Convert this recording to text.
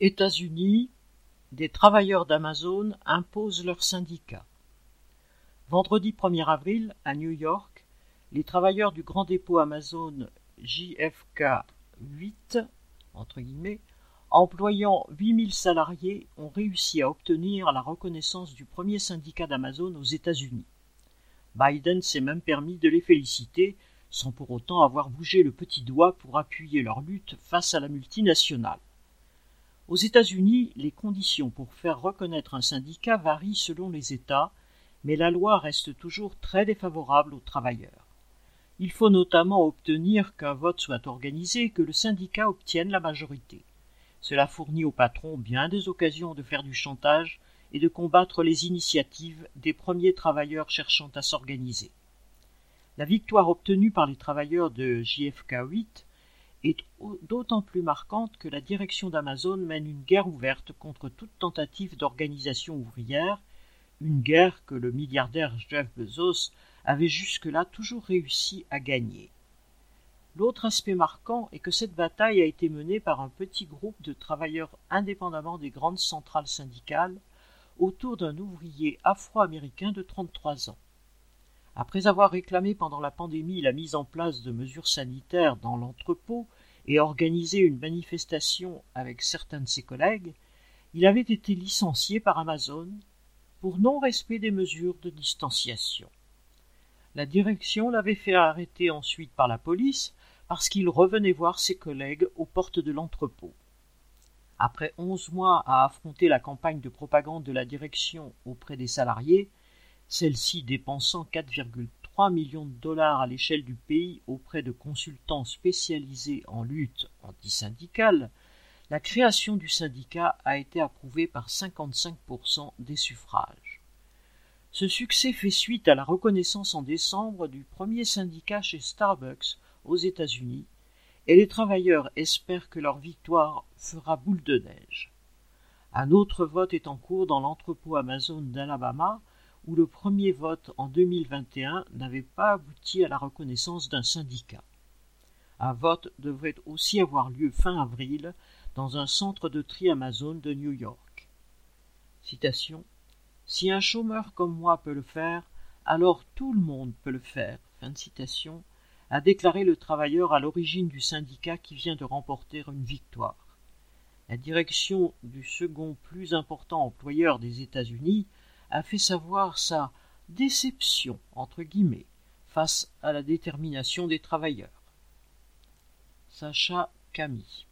États-Unis, des travailleurs d'Amazon imposent leur syndicat. Vendredi 1er avril, à New York, les travailleurs du grand dépôt Amazon JFK 8, entre guillemets, employant 8000 salariés, ont réussi à obtenir la reconnaissance du premier syndicat d'Amazon aux États-Unis. Biden s'est même permis de les féliciter, sans pour autant avoir bougé le petit doigt pour appuyer leur lutte face à la multinationale. Aux États-Unis, les conditions pour faire reconnaître un syndicat varient selon les États, mais la loi reste toujours très défavorable aux travailleurs. Il faut notamment obtenir qu'un vote soit organisé et que le syndicat obtienne la majorité. Cela fournit aux patrons bien des occasions de faire du chantage et de combattre les initiatives des premiers travailleurs cherchant à s'organiser. La victoire obtenue par les travailleurs de JFK 8 est d'autant plus marquante que la direction d'Amazon mène une guerre ouverte contre toute tentative d'organisation ouvrière, une guerre que le milliardaire Jeff Bezos avait jusque-là toujours réussi à gagner. L'autre aspect marquant est que cette bataille a été menée par un petit groupe de travailleurs indépendamment des grandes centrales syndicales autour d'un ouvrier afro-américain de 33 ans. Après avoir réclamé pendant la pandémie la mise en place de mesures sanitaires dans l'entrepôt et organisé une manifestation avec certains de ses collègues, il avait été licencié par Amazon pour non-respect des mesures de distanciation. La direction l'avait fait arrêter ensuite par la police parce qu'il revenait voir ses collègues aux portes de l'entrepôt. Après onze mois à affronter la campagne de propagande de la direction auprès des salariés, celle-ci dépensant 4,3 millions de dollars à l'échelle du pays auprès de consultants spécialisés en lutte antisyndicale, la création du syndicat a été approuvée par 55% des suffrages. Ce succès fait suite à la reconnaissance en décembre du premier syndicat chez Starbucks aux États-Unis, et les travailleurs espèrent que leur victoire fera boule de neige. Un autre vote est en cours dans l'entrepôt Amazon d'Alabama où le premier vote en 2021 n'avait pas abouti à la reconnaissance d'un syndicat. Un vote devrait aussi avoir lieu fin avril dans un centre de tri Amazon de New York. Si un chômeur comme moi peut le faire, alors tout le monde peut le faire. A déclaré le travailleur à l'origine du syndicat qui vient de remporter une victoire. La direction du second plus important employeur des États-Unis a fait savoir sa déception entre guillemets face à la détermination des travailleurs. Sacha Camille